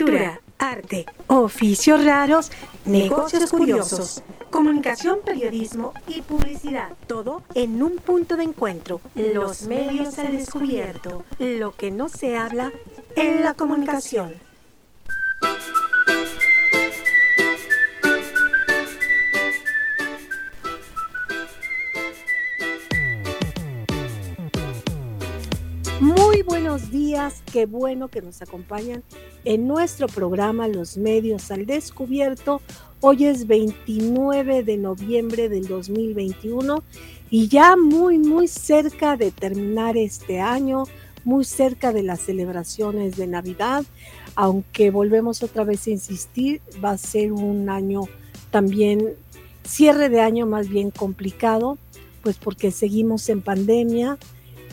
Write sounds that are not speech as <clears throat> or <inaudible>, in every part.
Cultura, arte, oficios raros, negocios curiosos, comunicación, periodismo y publicidad. Todo en un punto de encuentro. Los medios al descubierto. Lo que no se habla en la comunicación. Muy buenos días, qué bueno que nos acompañan en nuestro programa Los Medios al Descubierto. Hoy es 29 de noviembre del 2021 y ya muy, muy cerca de terminar este año, muy cerca de las celebraciones de Navidad, aunque volvemos otra vez a insistir, va a ser un año también, cierre de año más bien complicado, pues porque seguimos en pandemia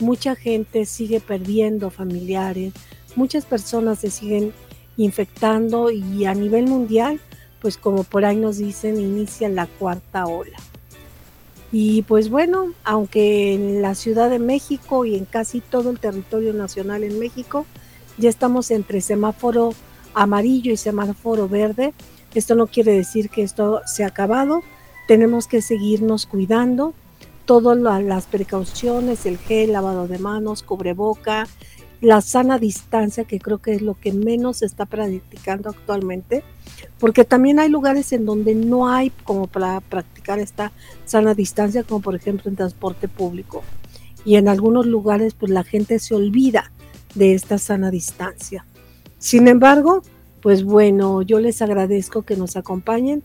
mucha gente sigue perdiendo familiares, muchas personas se siguen infectando y a nivel mundial, pues como por ahí nos dicen, inicia la cuarta ola. Y pues bueno, aunque en la Ciudad de México y en casi todo el territorio nacional en México ya estamos entre semáforo amarillo y semáforo verde, esto no quiere decir que esto se ha acabado, tenemos que seguirnos cuidando, todas las precauciones, el gel, lavado de manos, cubreboca, la sana distancia, que creo que es lo que menos se está practicando actualmente, porque también hay lugares en donde no hay como para practicar esta sana distancia, como por ejemplo en transporte público. Y en algunos lugares pues la gente se olvida de esta sana distancia. Sin embargo, pues bueno, yo les agradezco que nos acompañen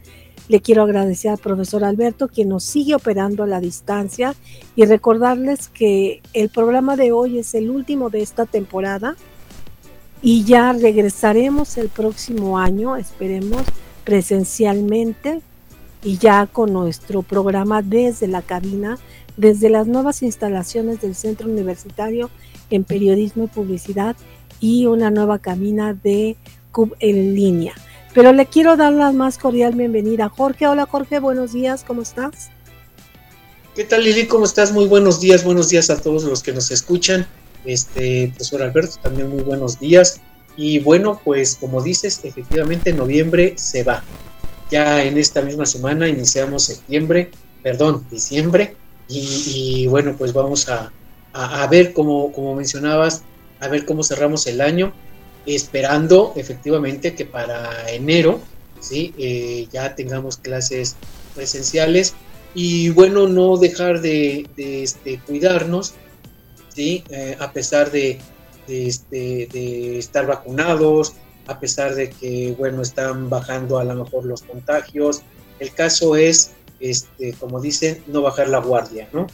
le quiero agradecer al profesor Alberto, quien nos sigue operando a la distancia, y recordarles que el programa de hoy es el último de esta temporada y ya regresaremos el próximo año, esperemos, presencialmente y ya con nuestro programa desde la cabina, desde las nuevas instalaciones del Centro Universitario en Periodismo y Publicidad y una nueva cabina de CUB en línea. Pero le quiero dar la más cordial bienvenida. Jorge, hola Jorge, buenos días, ¿cómo estás? ¿Qué tal Lili? ¿Cómo estás? Muy buenos días, buenos días a todos los que nos escuchan. Este, profesor Alberto, también muy buenos días. Y bueno, pues como dices, efectivamente noviembre se va. Ya en esta misma semana iniciamos septiembre, perdón, diciembre. Y, bueno, pues vamos a, a, ver, como, como mencionabas, a ver cómo cerramos el año esperando efectivamente que para enero ¿sí? Eh, ya tengamos clases presenciales y bueno, no dejar de, este, cuidarnos, ¿sí? Eh, a pesar de, este, de estar vacunados, a pesar de que, bueno, están bajando a lo mejor los contagios. El caso es, este, como dicen, no bajar la guardia, ¿no?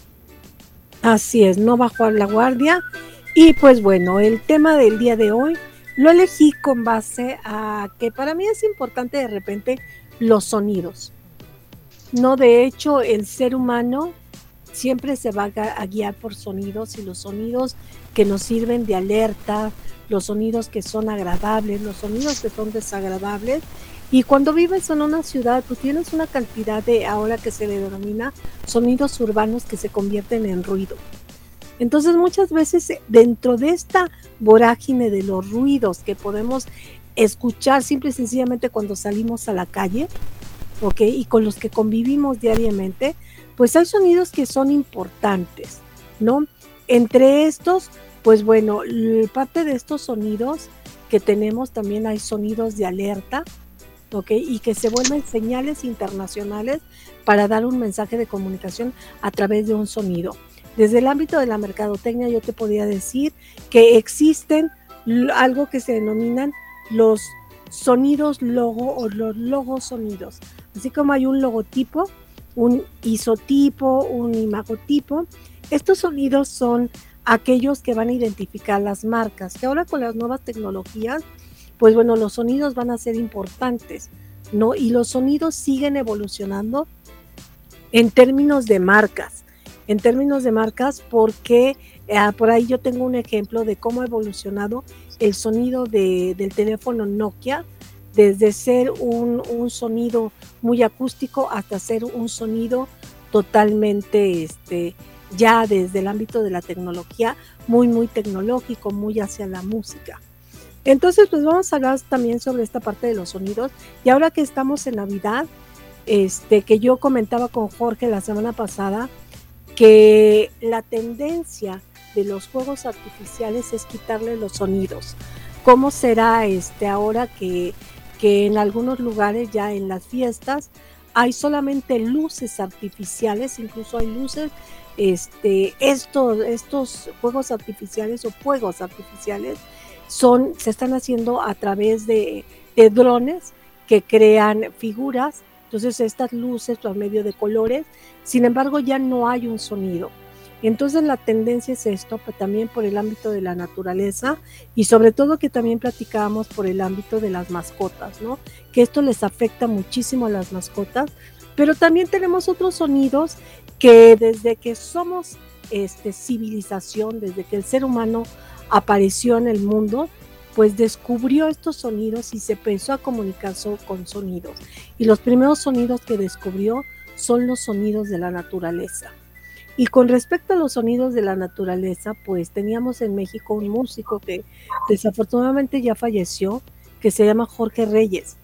Así es, no bajar la guardia. Y pues bueno, el tema del día de hoy lo elegí con base a que para mí es importante de repente los sonidos. No, de hecho, el ser humano siempre se va a guiar por sonidos y los sonidos que nos sirven de alerta, los sonidos que son agradables, los sonidos que son desagradables. Y cuando vives en una ciudad, pues tienes una cantidad de, ahora que se le denomina, sonidos urbanos que se convierten en ruido. Entonces muchas veces eh, dentro de esta vorágine de los ruidos que podemos escuchar simple y sencillamente cuando salimos a la calle, ¿ok? Y con los que convivimos diariamente, pues hay sonidos que son importantes, ¿no? Entre estos, pues bueno, parte de estos sonidos que tenemos también hay sonidos de alerta, ¿ok? Y que se vuelven señales internacionales para dar un mensaje de comunicación a través de un sonido. Desde el ámbito de la mercadotecnia yo te podría decir que existen algo que se denominan los sonidos logo o los logos sonidos. Así como hay un logotipo, un isotipo, un imagotipo, estos sonidos son aquellos que van a identificar las marcas, que ahora con las nuevas tecnologías, pues bueno, los sonidos van a ser importantes, ¿no? Y los sonidos siguen evolucionando en términos de marcas en términos de marcas porque ah, por ahí yo tengo un ejemplo de cómo ha evolucionado el sonido del teléfono Nokia desde ser un, sonido muy acústico hasta ser un sonido totalmente este, ya desde el ámbito de la tecnología muy muy tecnológico, muy hacia la música. Entonces, pues vamos a hablar también sobre esta parte de los sonidos. Y ahora que estamos en Navidad, este, que yo comentaba con Jorge la semana pasada, que la tendencia de los juegos artificiales es quitarle los sonidos. ¿Cómo será este ahora que, que en algunos lugares ya en las fiestas hay solamente luces artificiales, incluso hay luces, este, estos, estos juegos artificiales o fuegos artificiales son, se están haciendo a través de, de drones que crean figuras, entonces estas luces por medio de colores, sin embargo ya no hay un sonido. Entonces la tendencia es esto, también por el ámbito de la naturaleza y sobre todo que también platicábamos por el ámbito de las mascotas, ¿no? Que esto les afecta muchísimo a las mascotas, pero también tenemos otros sonidos que desde que somos este, civilización, desde que el ser humano apareció en el mundo, pues descubrió estos sonidos y se empezó a comunicar con sonidos. Y los primeros sonidos que descubrió son los sonidos de la naturaleza. Y con respecto a los sonidos de la naturaleza, pues teníamos en México un músico que desafortunadamente ya falleció, que se llama Jorge Reyes,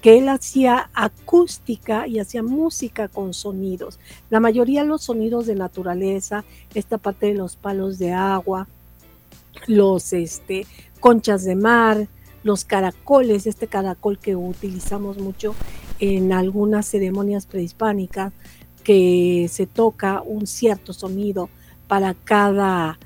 que él hacía acústica y hacía música con sonidos. La mayoría de los sonidos de naturaleza, esta parte de los palos de agua, los este, conchas de mar, los caracoles, este caracol que utilizamos mucho en algunas ceremonias prehispánicas, que se toca un cierto sonido para cada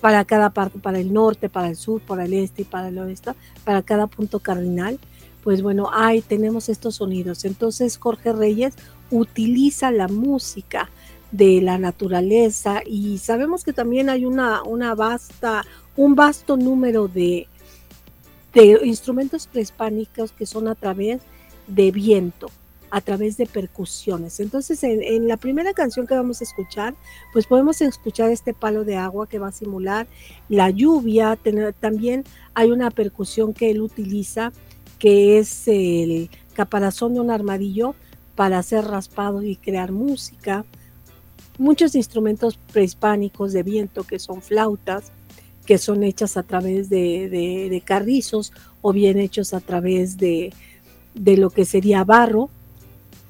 para cada parte, para el norte, para el sur, para el este y para el oeste, para cada punto cardinal, pues bueno, ahí tenemos estos sonidos. Entonces Jorge Reyes utiliza la música de la naturaleza y sabemos que también hay una, una vasta, un vasto número de, instrumentos prehispánicos que son a través de viento a través de percusiones. Entonces, en, la primera canción que vamos a escuchar, pues podemos escuchar este palo de agua que va a simular la lluvia. también hay una percusión que él utiliza, que es el caparazón de un armadillo para hacer raspado y crear música. Muchos instrumentos prehispánicos de viento que son flautas, que son hechas a través de, carrizos o bien hechos a través de, de lo que sería barro,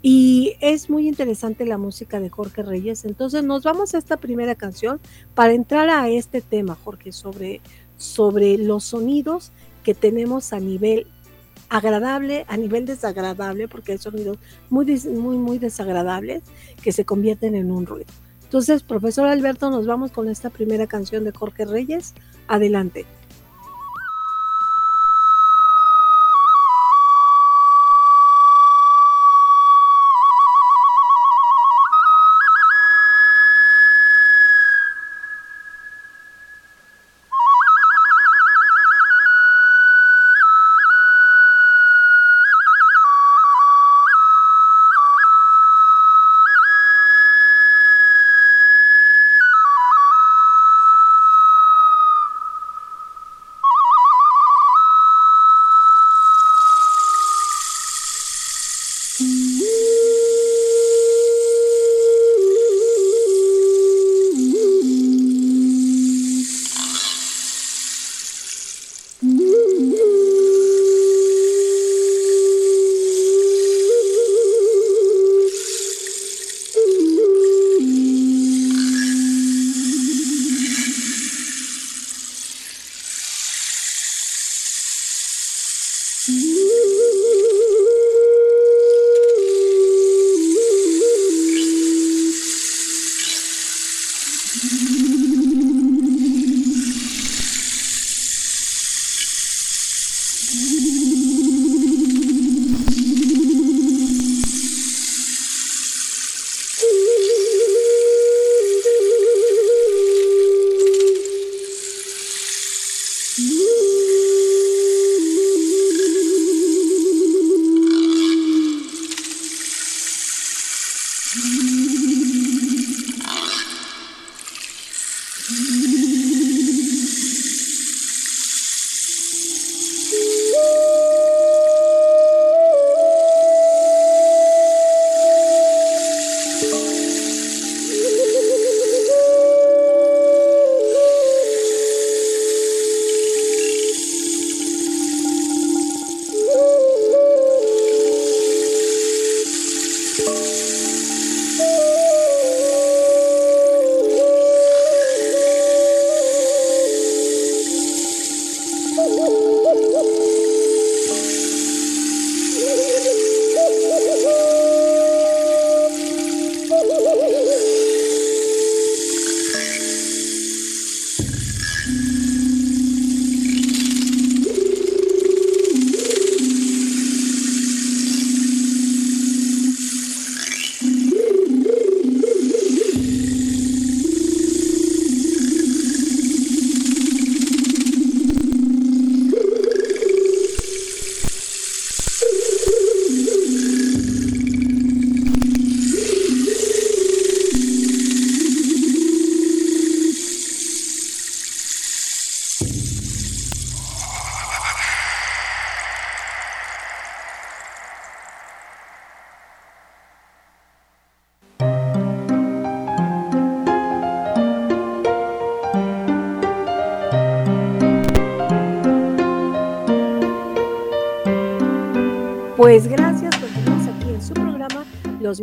y es muy interesante la música de Jorge Reyes. Entonces nos vamos a esta primera canción para entrar a este tema, Jorge, sobre, sobre los sonidos que tenemos a nivel agradable, a nivel desagradable, porque hay sonidos muy, muy, muy desagradables que se convierten en un ruido. Entonces, profesor Alberto, nos vamos con esta primera canción de Jorge Reyes. Adelante.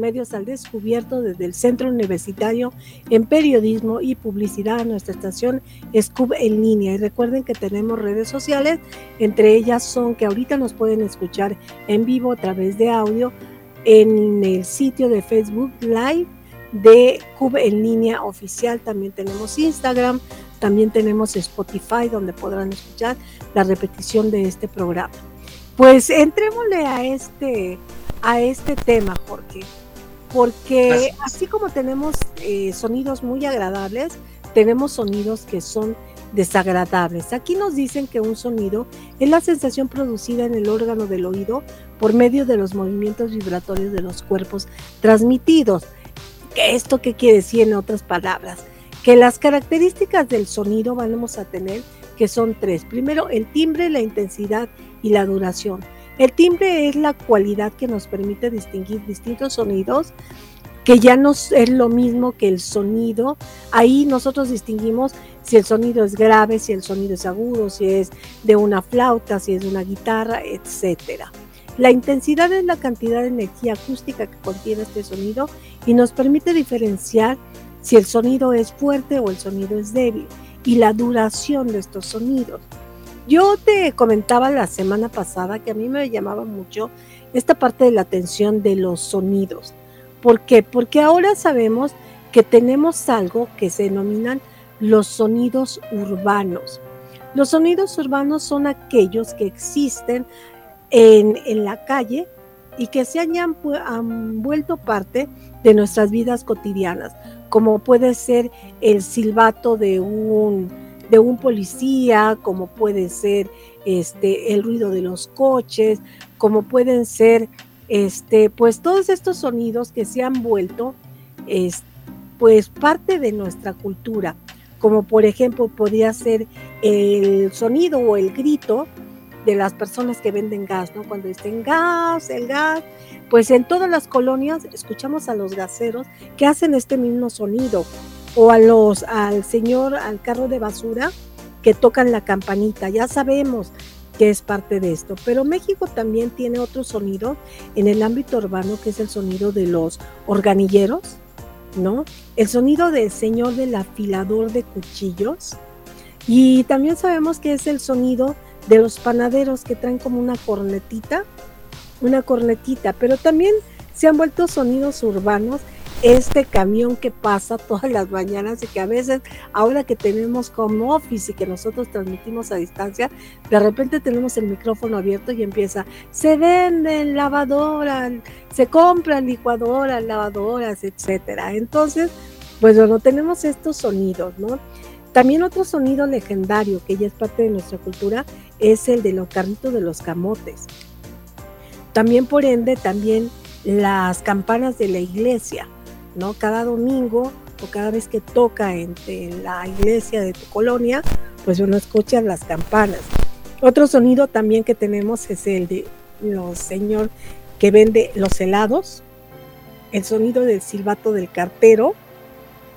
Medios al Descubierto desde el Centro Universitario en Periodismo y Publicidad. Nuestra estación SCUB en línea. Y recuerden que tenemos redes sociales, entre ellas son que ahorita nos pueden escuchar en vivo a través de audio en el sitio de Facebook Live de CUB en línea oficial. También tenemos Instagram, también tenemos Spotify donde podrán escuchar la repetición de este programa. Pues entrémosle a este, a este tema, Jorge, porque así como tenemos eh, sonidos muy agradables, tenemos sonidos que son desagradables. Aquí nos dicen que un sonido es la sensación producida en el órgano del oído por medio de los movimientos vibratorios de los cuerpos transmitidos. ¿Esto qué quiere decir en otras palabras? Que las características del sonido vamos a tener que son tres. Primero, el timbre, la intensidad y la duración. El timbre es la cualidad que nos permite distinguir distintos sonidos que ya no es lo mismo que el sonido. Ahí nosotros distinguimos si el sonido es grave, si el sonido es agudo, si es de una flauta, si es de una guitarra, etcétera. La intensidad es la cantidad de energía acústica que contiene este sonido y nos permite diferenciar si el sonido es fuerte o el sonido es débil y la duración de estos sonidos. Yo te comentaba la semana pasada que a mí me llamaba mucho esta parte de la atención de los sonidos. ¿Por qué? Porque ahora sabemos que tenemos algo que se denominan los sonidos urbanos. Los sonidos urbanos son aquellos que existen en, la calle y que se han vuelto parte de nuestras vidas cotidianas, como puede ser el silbato de un de un policía, como puede ser este, el ruido de los coches, como pueden ser este, pues todos estos sonidos que se han vuelto pues parte de nuestra cultura, como por ejemplo podría ser el sonido o el grito de las personas que venden gas, ¿no? Cuando dicen gas, el gas, pues en todas las colonias escuchamos a los gaseros que hacen este mismo sonido o a los, al señor, al carro de basura que tocan la campanita. Ya sabemos que es parte de esto, pero México también tiene otro sonido en el ámbito urbano que es el sonido de los organilleros, ¿no? El sonido del señor del afilador de cuchillos. Y también sabemos que es el sonido de los panaderos que traen como una cornetita, una cornetita, pero también se han vuelto sonidos urbanos este camión que pasa todas las mañanas y que a veces, ahora que tenemos como office y que nosotros transmitimos a distancia, de repente tenemos el micrófono abierto y empieza, se venden lavadoras, se compran licuadoras, lavadoras, etcétera. Entonces, pues bueno, tenemos estos sonidos, ¿no? También otro sonido legendario que ya es parte de nuestra cultura es el de los carritos de los camotes. También por ende, también las campanas de la iglesia ¿no? Cada domingo o cada vez que toca en, la iglesia de tu colonia, pues uno escucha las campanas. Otro sonido también que tenemos es el de los señor que vende los helados, el sonido del silbato del cartero,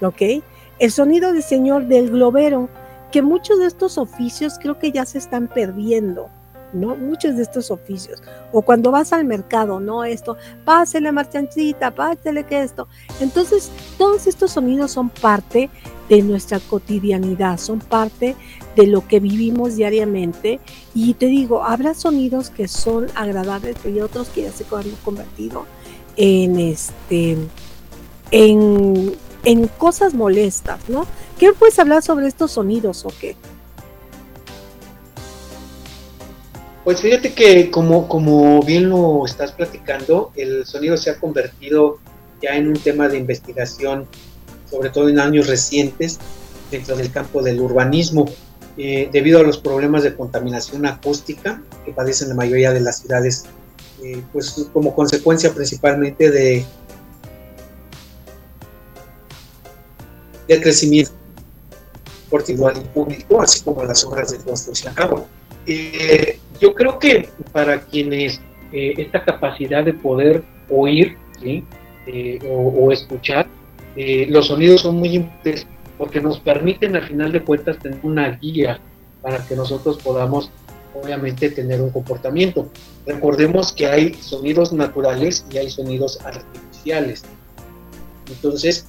¿ok? El sonido del señor del globero, que muchos de estos oficios creo que ya se están perdiendo. ¿No? Muchos de estos oficios. O cuando vas al mercado, ¿no? Esto, pásele marchancita, pásele que esto. Entonces, todos estos sonidos son parte de nuestra cotidianidad, son parte de lo que vivimos diariamente. Y te digo, habrá sonidos que son agradables y otros que ya se han convertido en este en, en cosas molestas, ¿no? ¿Qué puedes hablar sobre estos sonidos o qué? Pues fíjate que como, como bien lo estás platicando, el sonido se ha convertido ya en un tema de investigación, sobre todo en años recientes, dentro del campo del urbanismo, eh, debido a los problemas de contaminación acústica que padecen la mayoría de las ciudades, eh, pues como consecuencia principalmente de del crecimiento igual público, así como las obras de construcción. Eh, yo creo que para quienes eh, esta capacidad de poder oír eh, o, escuchar, eh, los sonidos son muy importantes porque nos permiten al final de cuentas tener una guía para que nosotros podamos obviamente tener un comportamiento. Recordemos que hay sonidos naturales y hay sonidos artificiales. Entonces,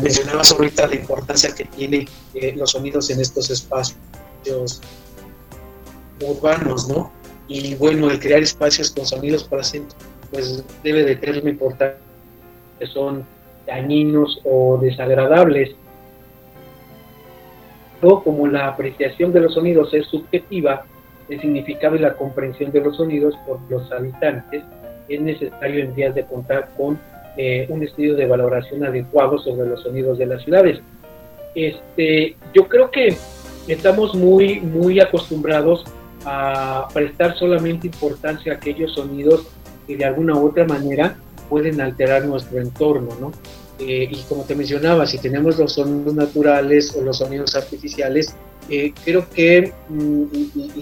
mencionabas ahorita la importancia que tienen los sonidos en estos espacios urbanos, ¿no? Y bueno, el crear espacios con sonidos para centro, pues debe de tener una importancia que son dañinos o desagradables. O como la apreciación de los sonidos es subjetiva, el significado y la comprensión de los sonidos por los habitantes es necesario en días de contar con eh, un estudio de valoración adecuado sobre los sonidos de las ciudades. Este, yo creo que estamos muy, muy acostumbrados a prestar solamente importancia a aquellos sonidos que de alguna u otra manera pueden alterar nuestro entorno, ¿no? Eh, y como te mencionaba, si tenemos los sonidos naturales o los sonidos artificiales, eh, creo que mm,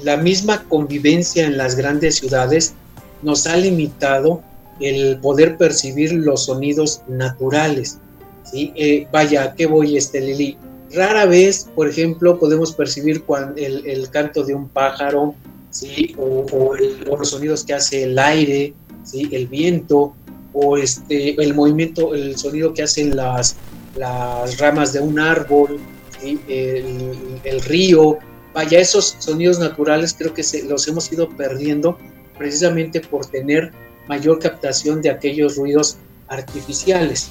la misma convivencia en las grandes ciudades nos ha limitado el poder percibir los sonidos naturales. ¿sí? Eh, vaya, ¿qué voy, este, Lili? Rara vez, por ejemplo, podemos percibir el, canto de un pájaro, ¿sí? O, los sonidos que hace el aire, ¿sí? el viento, o este, el movimiento, el sonido que hacen las, ramas de un árbol, el, el, río. Vaya, esos sonidos naturales creo que los hemos ido perdiendo precisamente por tener mayor captación de aquellos ruidos artificiales.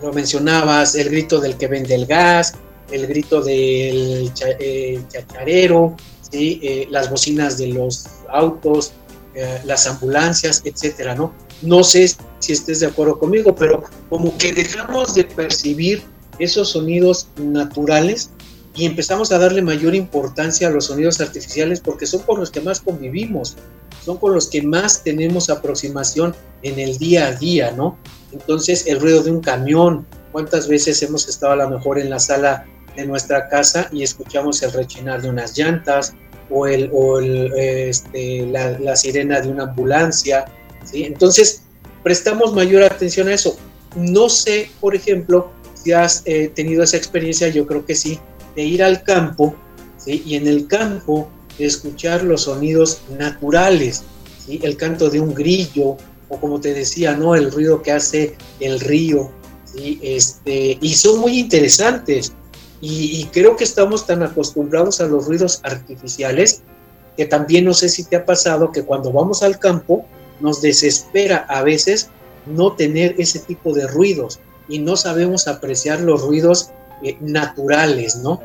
Lo mencionabas, el grito del que vende el gas, el grito del eh, chacharero, eh, las bocinas de los autos, eh, las ambulancias, etcétera, ¿no? No sé si estés de acuerdo conmigo, pero como que dejamos de percibir esos sonidos naturales y empezamos a darle mayor importancia a los sonidos artificiales porque son con los que más convivimos, son con los que más tenemos aproximación en el día a día, ¿no? Entonces, el ruido de un camión, ¿cuántas veces hemos estado a lo mejor en la sala nuestra casa y escuchamos el rechinar de unas llantas o, el, o el, este, la, sirena de una ambulancia? ¿sí? Entonces, prestamos mayor atención a eso. No sé, por ejemplo, si has eh, tenido esa experiencia, yo creo que sí, de ir al campo ¿sí? y en el campo escuchar los sonidos naturales, ¿sí? el canto de un grillo o como te decía, ¿no? el ruido que hace el río. ¿sí? Este, y son muy interesantes. Y, y, creo que estamos tan acostumbrados a los ruidos artificiales que también no sé si te ha pasado que cuando vamos al campo nos desespera a veces no tener ese tipo de ruidos y no sabemos apreciar los ruidos eh, naturales, ¿no?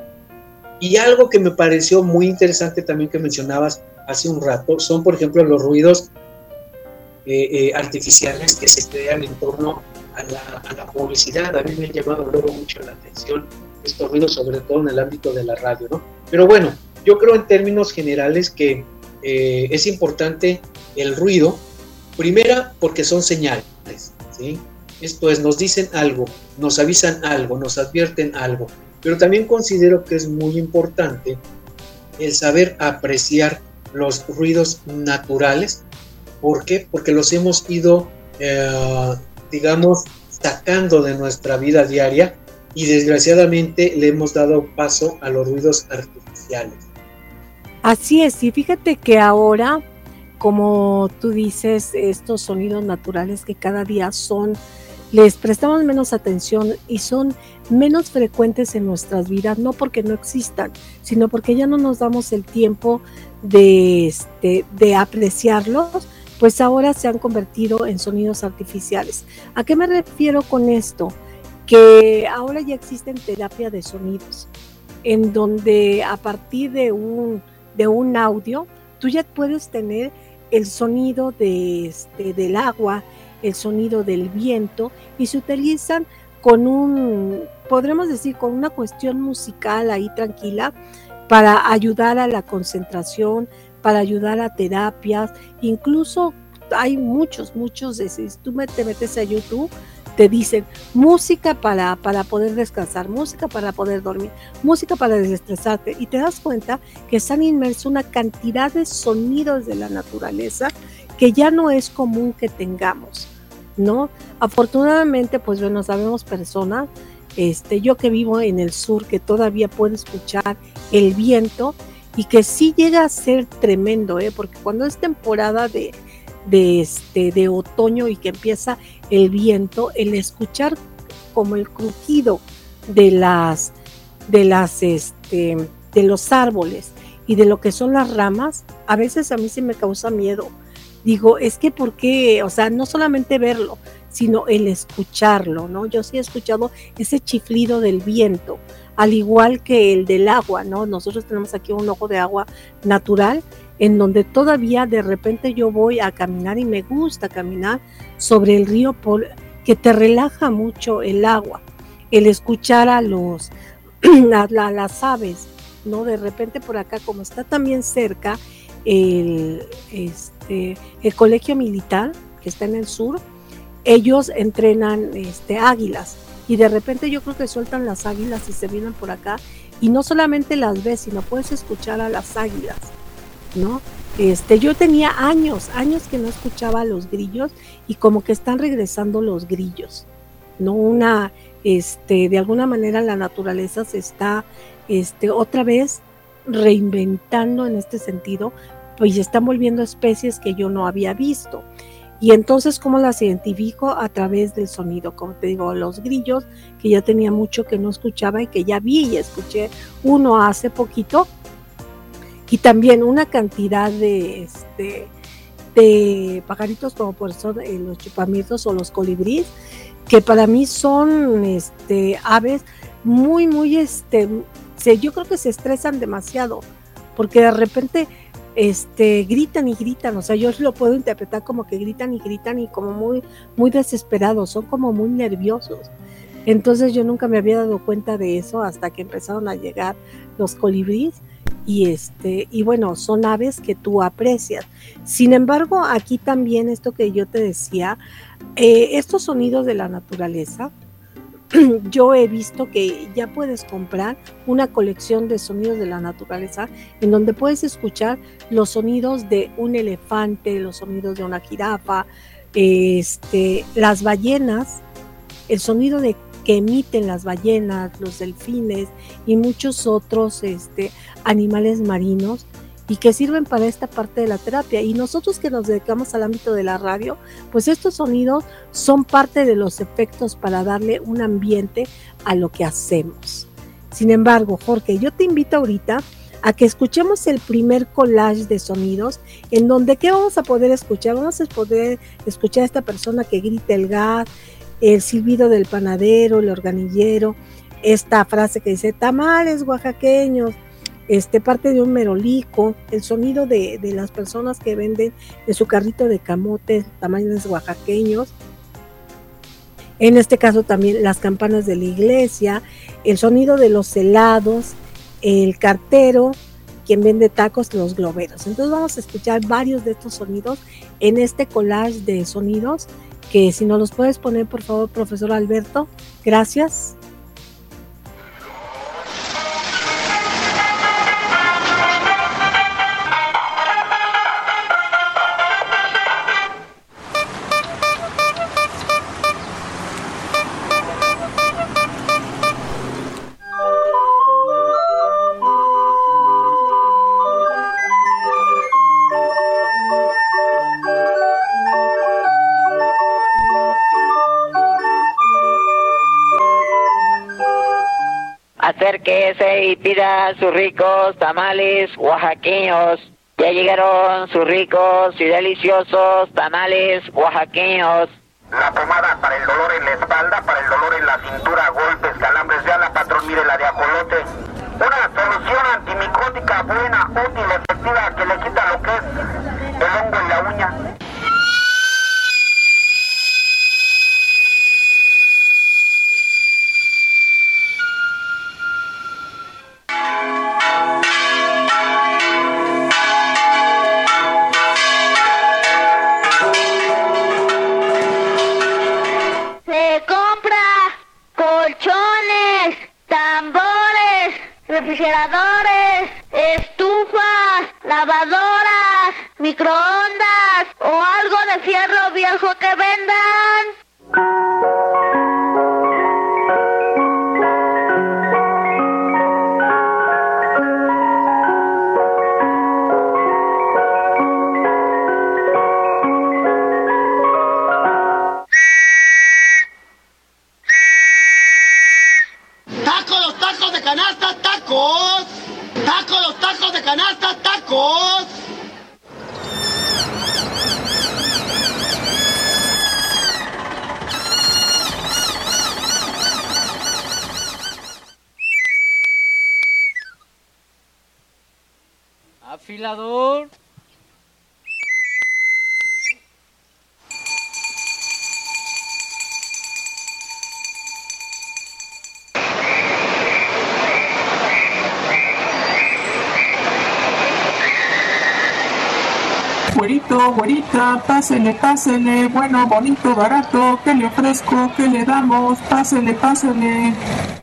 Y algo que me pareció muy interesante también que mencionabas hace un rato son, por ejemplo, los ruidos eh, eh, artificiales que se crean en torno a la, publicidad. A mí me ha llamado luego mucho la atención estos ruidos, sobre todo en el ámbito de la radio, ¿no? Pero bueno, yo creo en términos generales que es importante el ruido, primera porque son señales, ¿sí? Esto es, nos dicen algo, nos avisan algo, nos advierten algo. Pero también considero que es muy importante el saber apreciar los ruidos naturales. ¿Por qué? Porque los hemos ido, eh, digamos, sacando de nuestra vida diaria y desgraciadamente le hemos dado paso a los ruidos artificiales. Así es, y fíjate que ahora, como tú dices, estos sonidos naturales que cada día son les prestamos menos atención y son menos frecuentes en nuestras vidas, no porque no existan, sino porque ya no nos damos el tiempo de, este, de apreciarlos, pues ahora se han convertido en sonidos artificiales. ¿A qué me refiero con esto? Que ahora ya existen terapia de sonidos, en donde a partir de un, de un audio, tú ya puedes tener el sonido de, este, del agua, el sonido del viento y se utilizan con un, podremos decir, con una cuestión musical ahí tranquila para ayudar a la concentración, para ayudar a terapias, incluso hay muchos, muchos, si tú te metes a YouTube, te dicen música para, para poder descansar, música para poder dormir, música para desestresarte y te das cuenta que están inmersos una cantidad de sonidos de la naturaleza que ya no es común que tengamos. ¿no? Afortunadamente, pues bueno, sabemos personas, este, yo que vivo en el sur, que todavía puedo escuchar el viento y que sí llega a ser tremendo, ¿eh? porque cuando es temporada de, de, este, de otoño y que empieza el viento, el escuchar como el crujido de las, de las, este, de los árboles y de lo que son las ramas, a veces a mí sí me causa miedo. Digo, es que por qué, o sea, no solamente verlo, sino el escucharlo, ¿no? Yo sí he escuchado ese chiflido del viento, al igual que el del agua, ¿no? Nosotros tenemos aquí un ojo de agua natural en donde todavía de repente yo voy a caminar y me gusta caminar sobre el río por, que te relaja mucho el agua, el escuchar a los <clears throat> a, las aves, ¿no? De repente por acá, como está también cerca el, este, el colegio militar que está en el sur, ellos entrenan este, águilas y de repente yo creo que sueltan las águilas y se vienen por acá y no solamente las ves, sino puedes escuchar a las águilas, ¿no? Este, yo tenía años, años que no escuchaba a los grillos y como que están regresando los grillos, ¿no? Una, este, de alguna manera la naturaleza se está, este, otra vez reinventando en este sentido, pues están volviendo especies que yo no había visto. Y entonces, ¿cómo las identifico? A través del sonido, como te digo, los grillos, que ya tenía mucho que no escuchaba y que ya vi y escuché uno hace poquito, y también una cantidad de, este, de pajaritos como por son eh, los chupamientos o los colibríes, que para mí son este, aves muy, muy, este, se, yo creo que se estresan demasiado, porque de repente este, gritan y gritan, o sea, yo lo puedo interpretar como que gritan y gritan y como muy, muy desesperados, son como muy nerviosos. Entonces yo nunca me había dado cuenta de eso hasta que empezaron a llegar los colibríes y este y bueno son aves que tú aprecias. Sin embargo aquí también esto que yo te decía eh, estos sonidos de la naturaleza <clears throat> yo he visto que ya puedes comprar una colección de sonidos de la naturaleza en donde puedes escuchar los sonidos de un elefante los sonidos de una jirafa este las ballenas el sonido de que emiten las ballenas, los delfines y muchos otros este, animales marinos y que sirven para esta parte de la terapia. Y nosotros que nos dedicamos al ámbito de la radio, pues estos sonidos son parte de los efectos para darle un ambiente a lo que hacemos. Sin embargo, Jorge, yo te invito ahorita a que escuchemos el primer collage de sonidos en donde qué vamos a poder escuchar vamos a poder escuchar a esta persona que grita el gas el silbido del panadero, el organillero, esta frase que dice tamales oaxaqueños, este, parte de un merolico, el sonido de, las personas que venden en su carrito de camotes, tamales oaxaqueños, en este caso también las campanas de la iglesia, el sonido de los helados, el cartero, quien vende tacos, los globeros. Entonces vamos a escuchar varios de estos sonidos en este collage de sonidos que si no los puedes poner, por favor, profesor Alberto. Gracias. Acérquese y pida sus ricos tamales oaxaqueños. Ya llegaron sus ricos y deliciosos tamales oaxaqueños. Ventilador. Güerito, güerita, pásele, pásele, bueno, bonito, barato, ¿qué le ofrezco? ¿Qué le damos? Pásele, pásele.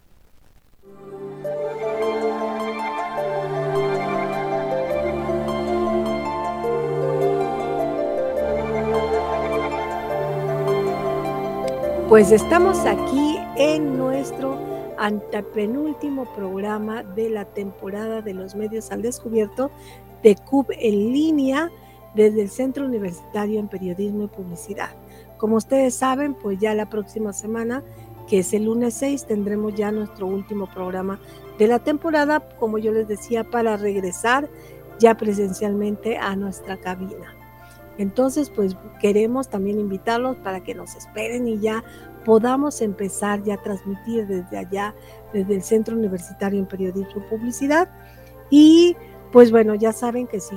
Pues estamos aquí en nuestro antepenúltimo programa de la temporada de los medios al descubierto de CUB en línea desde el Centro Universitario en Periodismo y Publicidad. Como ustedes saben, pues ya la próxima semana, que es el lunes 6, tendremos ya nuestro último programa de la temporada, como yo les decía, para regresar ya presencialmente a nuestra cabina. Entonces, pues queremos también invitarlos para que nos esperen y ya podamos empezar ya a transmitir desde allá, desde el Centro Universitario en Periodismo y Publicidad. Y pues bueno, ya saben que si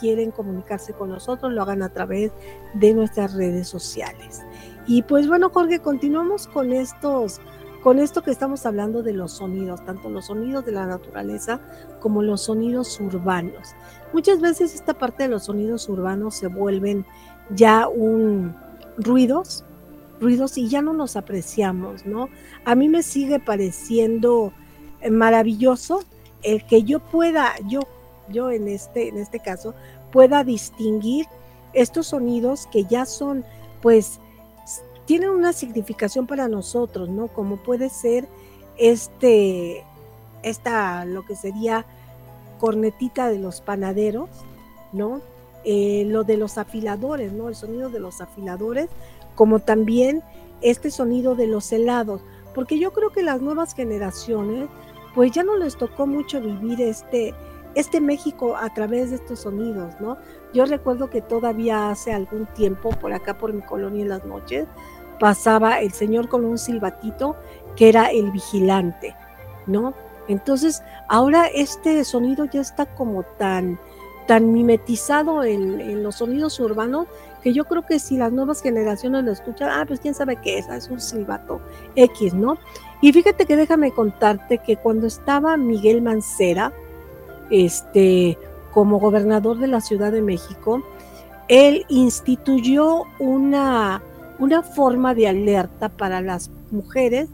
quieren comunicarse con nosotros, lo hagan a través de nuestras redes sociales. Y pues bueno, Jorge, continuamos con estos con esto que estamos hablando de los sonidos, tanto los sonidos de la naturaleza como los sonidos urbanos. Muchas veces esta parte de los sonidos urbanos se vuelven ya un ruidos, ruidos y ya no los apreciamos, ¿no? A mí me sigue pareciendo eh, maravilloso el que yo pueda, yo, yo en este, en este caso, pueda distinguir estos sonidos que ya son, pues, tienen una significación para nosotros, ¿no? Como puede ser este, esta, lo que sería cornetita de los panaderos, ¿no? Eh, lo de los afiladores, ¿no? El sonido de los afiladores, como también este sonido de los helados, porque yo creo que las nuevas generaciones, pues ya no les tocó mucho vivir este, este México a través de estos sonidos, ¿no? Yo recuerdo que todavía hace algún tiempo, por acá por mi colonia en las noches, pasaba el señor con un silbatito que era el vigilante, ¿no? Entonces, ahora este sonido ya está como tan, tan mimetizado en, los sonidos urbanos que yo creo que si las nuevas generaciones lo escuchan, ah, pues quién sabe qué es, ah, es un silbato X, ¿no? Y fíjate que déjame contarte que cuando estaba Miguel Mancera, este, como gobernador de la Ciudad de México, él instituyó una, una forma de alerta para las mujeres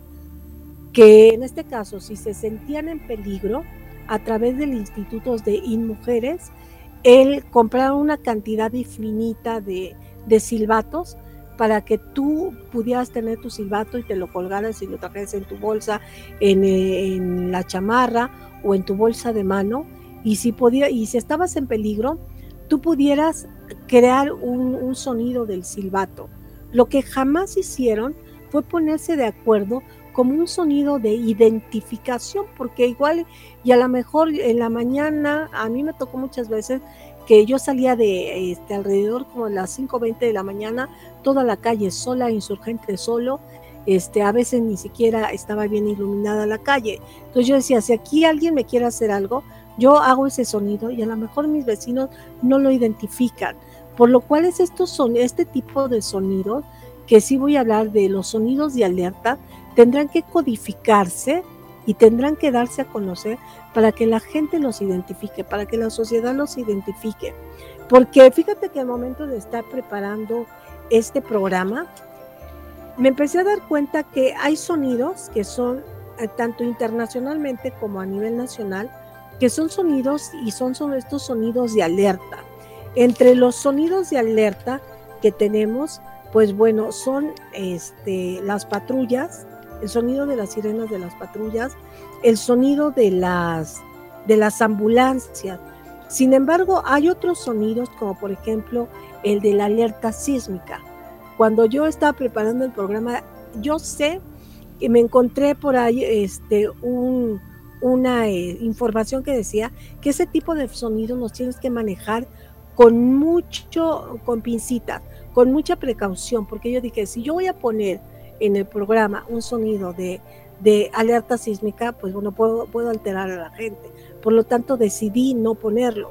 que en este caso, si se sentían en peligro, a través del Instituto de InMujeres, él compraba una cantidad infinita de, silbatos para que tú pudieras tener tu silbato y te lo colgaras y lo trajeras en tu bolsa, en, la chamarra o en tu bolsa de mano. Y si, podía, y si estabas en peligro, tú pudieras crear un, un sonido del silbato. Lo que jamás hicieron fue ponerse de acuerdo como un sonido de identificación, porque igual y a lo mejor en la mañana, a mí me tocó muchas veces que yo salía de este, alrededor como a las 5.20 de la mañana, toda la calle sola, insurgente solo, este, a veces ni siquiera estaba bien iluminada la calle. Entonces yo decía, si aquí alguien me quiere hacer algo, yo hago ese sonido y a lo mejor mis vecinos no lo identifican. Por lo cual es estos son, este tipo de sonidos, que sí voy a hablar de los sonidos de alerta, tendrán que codificarse y tendrán que darse a conocer para que la gente los identifique, para que la sociedad los identifique. Porque fíjate que al momento de estar preparando este programa, me empecé a dar cuenta que hay sonidos que son eh, tanto internacionalmente como a nivel nacional, que son sonidos y son, estos sonidos de alerta. Entre los sonidos de alerta que tenemos, pues bueno, son este, las patrullas, el sonido de las sirenas de las patrullas, el sonido de las, de las ambulancias. Sin embargo, hay otros sonidos como por ejemplo el de la alerta sísmica. Cuando yo estaba preparando el programa, yo sé que me encontré por ahí este, un, una eh, información que decía que ese tipo de sonidos los tienes que manejar con mucho, con pincitas, con mucha precaución, porque yo dije, si yo voy a poner en el programa un sonido de, alerta sísmica, pues bueno, puedo, puedo alterar a la gente. Por lo tanto, decidí no ponerlo.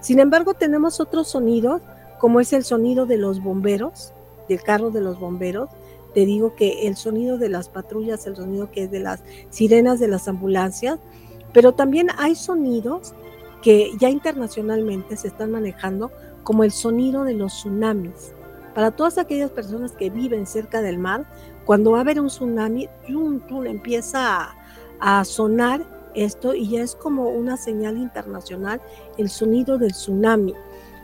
Sin embargo, tenemos otros sonidos, como es el sonido de los bomberos, del carro de los bomberos. Te digo que el sonido de las patrullas, el sonido que es de las sirenas de las ambulancias, pero también hay sonidos que ya internacionalmente se están manejando como el sonido de los tsunamis. Para todas aquellas personas que viven cerca del mar, cuando va a haber un tsunami, empieza a, sonar esto y ya es como una señal internacional el sonido del tsunami.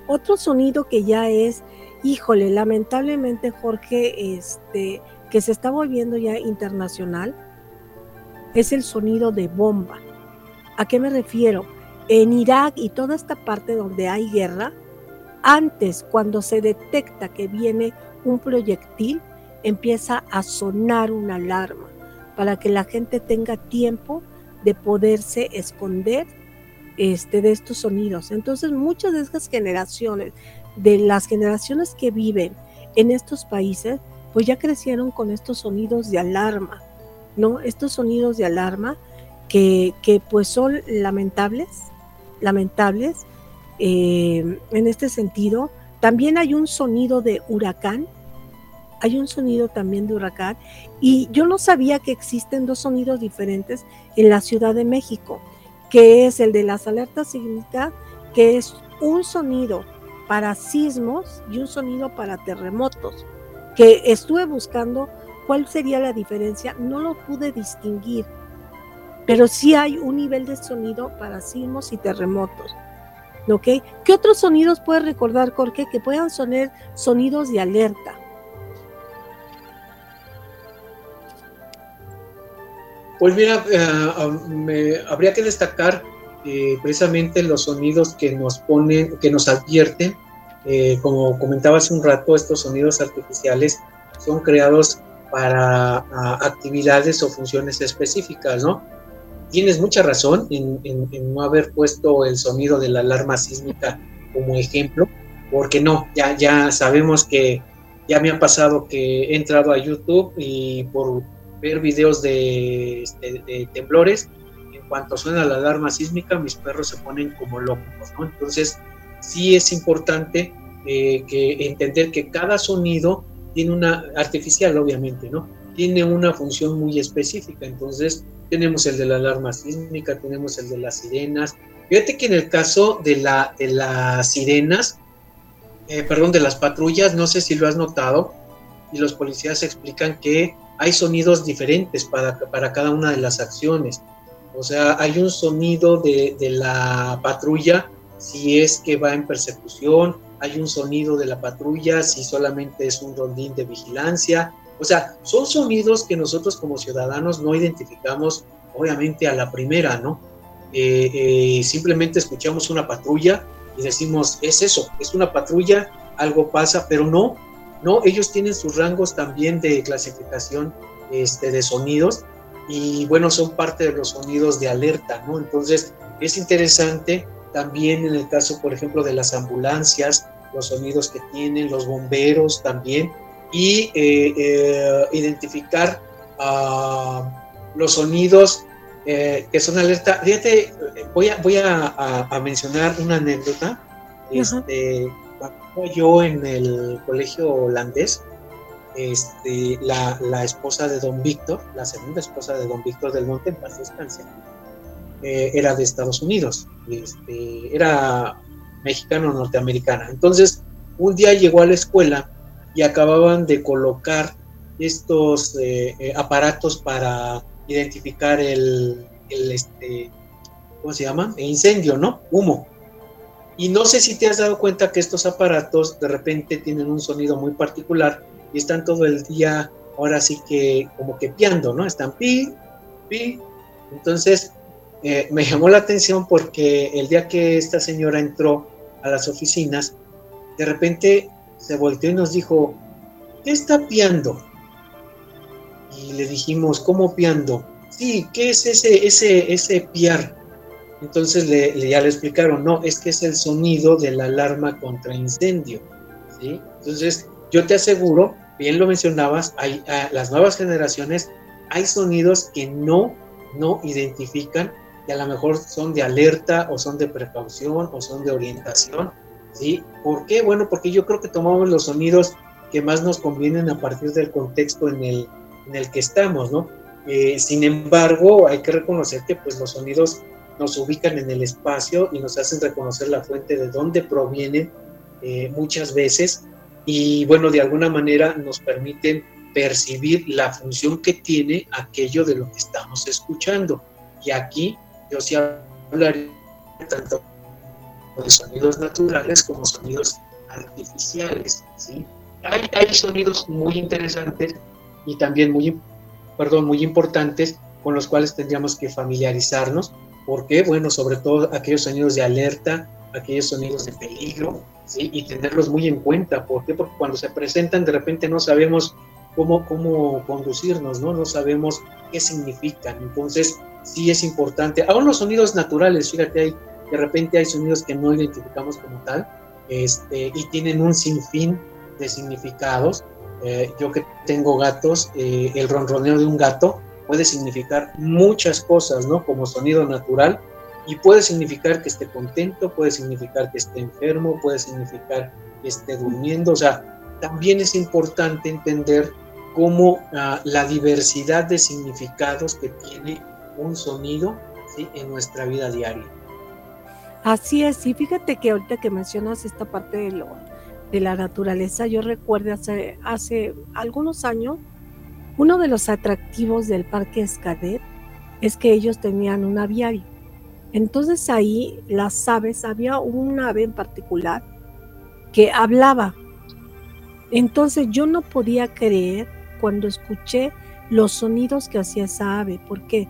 Otro sonido que ya es, híjole, lamentablemente Jorge, este, que se está volviendo ya internacional, es el sonido de bomba. ¿A qué me refiero? En Irak y toda esta parte donde hay guerra, antes cuando se detecta que viene un proyectil, empieza a sonar una alarma para que la gente tenga tiempo de poderse esconder este, de estos sonidos. Entonces muchas de estas generaciones, de las generaciones que viven en estos países, pues ya crecieron con estos sonidos de alarma, ¿no? Estos sonidos de alarma que, que pues son lamentables, lamentables eh, en este sentido. También hay un sonido de huracán, hay un sonido también de huracán y yo no sabía que existen dos sonidos diferentes en la Ciudad de México, que es el de las alertas sísmicas, que es un sonido para sismos y un sonido para terremotos, que estuve buscando cuál sería la diferencia, no lo pude distinguir, pero sí hay un nivel de sonido para sismos y terremotos. ¿Ok? ¿Qué otros sonidos puedes recordar, Jorge, que puedan sonar sonidos de alerta? Pues mira, eh, ah, habría que destacar eh, precisamente los sonidos que nos ponen, que nos advierten, eh, como comentaba hace un rato, estos sonidos artificiales son creados para ah, actividades o funciones específicas, ¿no? Tienes mucha razón en, en, no haber puesto el sonido de la alarma sísmica como ejemplo, porque no, ya, ya sabemos que ya me ha pasado que he entrado a YouTube y por ver videos este, de, temblores, en cuanto suena la alarma sísmica, mis perros se ponen como locos, ¿no? Entonces, sí es importante eh, que entender que cada sonido tiene una, artificial obviamente, ¿no? Tiene una función muy específica, entonces tenemos el de la alarma sísmica, tenemos el de las sirenas. Fíjate que en el caso de, la, las sirenas, eh, perdón, de las patrullas, no sé si lo has notado, y los policías explican que hay sonidos diferentes para, para cada una de las acciones. O sea, hay un sonido de, de, la patrulla si es que va en persecución, hay un sonido de la patrulla si solamente es un rondín de vigilancia. O sea, son sonidos que nosotros como ciudadanos no identificamos, obviamente, a la primera, ¿no? Eh, eh, simplemente escuchamos una patrulla y decimos, es eso, es una patrulla, algo pasa, pero no, no, ellos tienen sus rangos también de clasificación este, de sonidos y bueno, son parte de los sonidos de alerta, ¿no? Entonces, es interesante también en el caso, por ejemplo, de las ambulancias, los sonidos que tienen, los bomberos también, y eh, eh, identificar ah, los sonidos eh, que son alerta. Fíjate, voy a, voy a, mencionar una anécdota. Este, yo en el colegio holandés, este, la, esposa de don Víctor, la segunda esposa de don Víctor del Monte, en paz descanse, eh, era de Estados Unidos, este, era mexicano norteamericana. Entonces, un día llegó a la escuela y acababan de colocar estos eh, eh, aparatos para identificar el, el, este, ¿cómo se llama? El incendio, ¿no? Humo. Y no sé si te has dado cuenta que estos aparatos de repente tienen un sonido muy particular y están todo el día, ahora sí que como que piando, ¿no? Están pi, pi. Entonces, eh, me llamó la atención porque el día que esta señora entró a las oficinas, de repente se volteó y nos dijo, ¿qué está piando? Y le dijimos, ¿cómo piando? Sí, ¿qué es ese, ese, ese piar? Entonces le, ya le explicaron, no, es que es el sonido de la alarma contra incendio. ¿sí? Entonces, yo te aseguro, bien lo mencionabas, hay, a las nuevas generaciones hay sonidos que no, no identifican que a lo mejor son de alerta o son de precaución o son de orientación, ¿sí? ¿Por qué? Bueno, porque yo creo que tomamos los sonidos que más nos convienen a partir del contexto en el, en el que estamos, ¿no? Eh, sin embargo, hay que reconocer que pues los sonidos nos ubican en el espacio y nos hacen reconocer la fuente de dónde provienen eh, muchas veces y bueno, de alguna manera nos permiten percibir la función que tiene aquello de lo que estamos escuchando. Y aquí yo sí hablaría tanto de sonidos naturales como sonidos artificiales. ¿sí? Hay, hay sonidos muy interesantes y también muy, perdón, muy importantes con los cuales tendríamos que familiarizarnos. Porque Bueno, sobre todo aquellos sonidos de alerta, aquellos sonidos de peligro, ¿sí? y tenerlos muy en cuenta. ¿Por qué? Porque cuando se presentan de repente no sabemos cómo, cómo conducirnos, ¿no? No sabemos qué significan. Entonces, sí es importante. Aún los sonidos naturales, fíjate, hay, de repente hay sonidos que no identificamos como tal este, y tienen un sinfín de significados. Eh, yo que tengo gatos, eh, el ronroneo de un gato puede significar muchas cosas, ¿no? Como sonido natural y puede significar que esté contento, puede significar que esté enfermo, puede significar que esté durmiendo. O sea, también es importante entender cómo ah, la diversidad de significados que tiene un sonido en nuestra vida diaria. Así es, y fíjate que ahorita que mencionas esta parte de, lo, de la naturaleza, yo recuerdo hace, hace algunos años, uno de los atractivos del Parque Escadet es que ellos tenían un aviario. Entonces ahí las aves, había un ave en particular que hablaba. Entonces yo no podía creer cuando escuché los sonidos que hacía esa ave. ¿Por qué?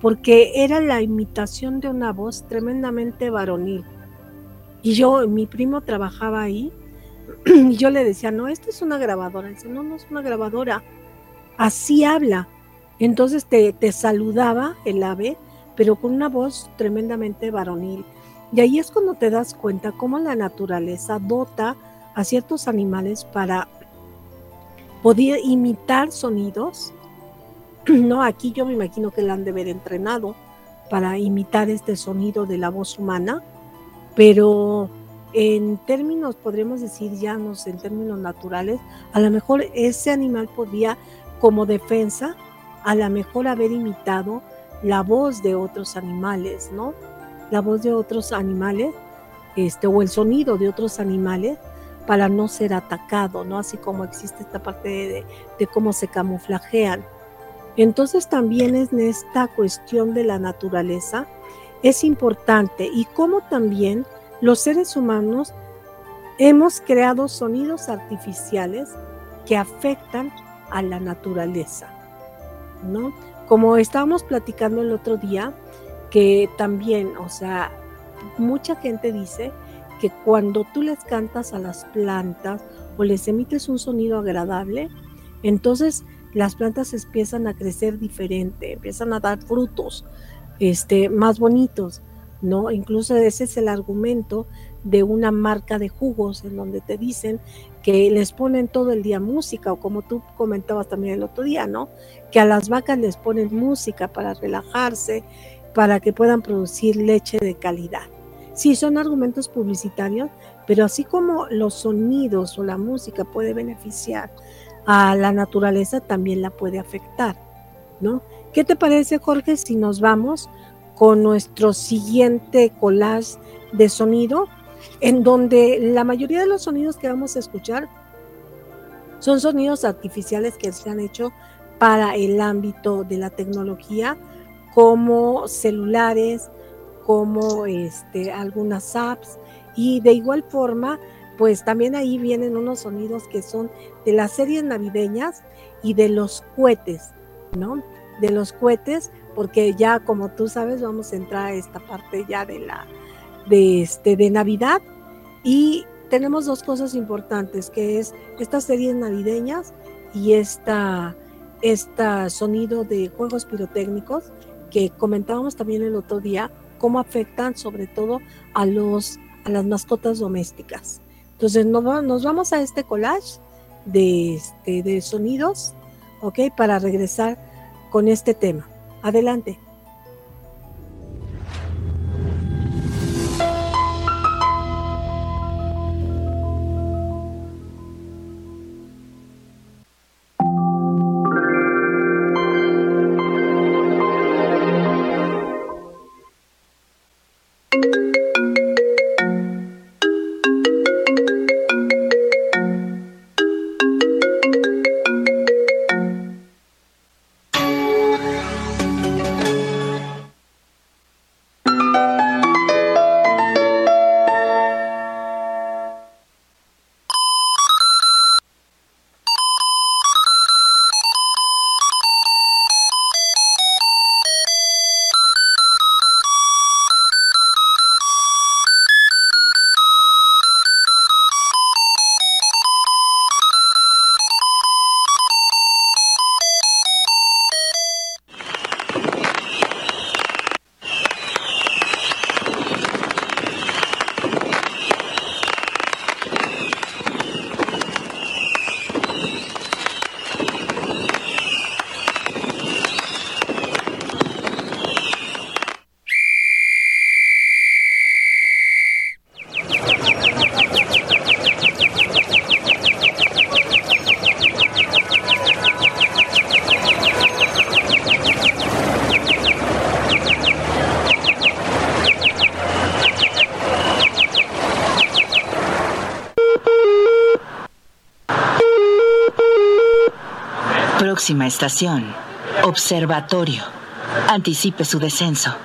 Porque era la imitación de una voz tremendamente varonil. Y yo, mi primo trabajaba ahí, <clears throat> y yo le decía, no, esto es una grabadora. dice, no, no es una grabadora. Así habla. Entonces te, te saludaba el ave, pero con una voz tremendamente varonil. Y ahí es cuando te das cuenta cómo la naturaleza dota a ciertos animales para podía imitar sonidos. <clears throat> No, aquí yo me imagino que la han de haber entrenado para imitar este sonido de la voz humana, pero en términos, podríamos decir ya no en términos naturales, a lo mejor ese animal podía, como defensa, a lo mejor haber imitado la voz de otros animales, ¿no? La voz de otros animales, este, o el sonido de otros animales, para no ser atacado, ¿no? Así como existe esta parte de, cómo se camuflajean. Entonces también es en esta cuestión de la naturaleza es importante y cómo también los seres humanos hemos creado sonidos artificiales que afectan a la naturaleza, ¿no? Como estábamos platicando el otro día, que también, o sea, mucha gente dice que cuando tú les cantas a las plantas o les emites un sonido agradable, entonces las plantas empiezan a crecer diferente, empiezan a dar frutos este, más bonitos, ¿no? Incluso ese es el argumento de una marca de jugos en donde te dicen que les ponen todo el día música o como tú comentabas también el otro día, ¿no? Que a las vacas les ponen música para relajarse, para que puedan producir leche de calidad. Sí, son argumentos publicitarios, pero así como los sonidos o la música puede beneficiar a la naturaleza, también la puede afectar, ¿no? ¿Qué te parece, Jorge, si nos vamos con nuestro siguiente collage de sonido, en donde la mayoría de los sonidos que vamos a escuchar son sonidos artificiales que se han hecho para el ámbito de la tecnología, como celulares, como este, algunas apps y de igual forma pues también ahí vienen unos sonidos que son de las series navideñas y de los cohetes, ¿no? De los cohetes, porque ya como tú sabes vamos a entrar a esta parte ya de la de este de Navidad y tenemos dos cosas importantes, que es estas series navideñas y esta este sonido de juegos pirotécnicos que comentábamos también el otro día, cómo afectan sobre todo a, los, a las mascotas domésticas. Entonces nos, nos vamos a este collage de, este, de sonidos, ¿ok? Para regresar con este tema. Adelante. Próxima estación. Observatorio. Anticipe su descenso.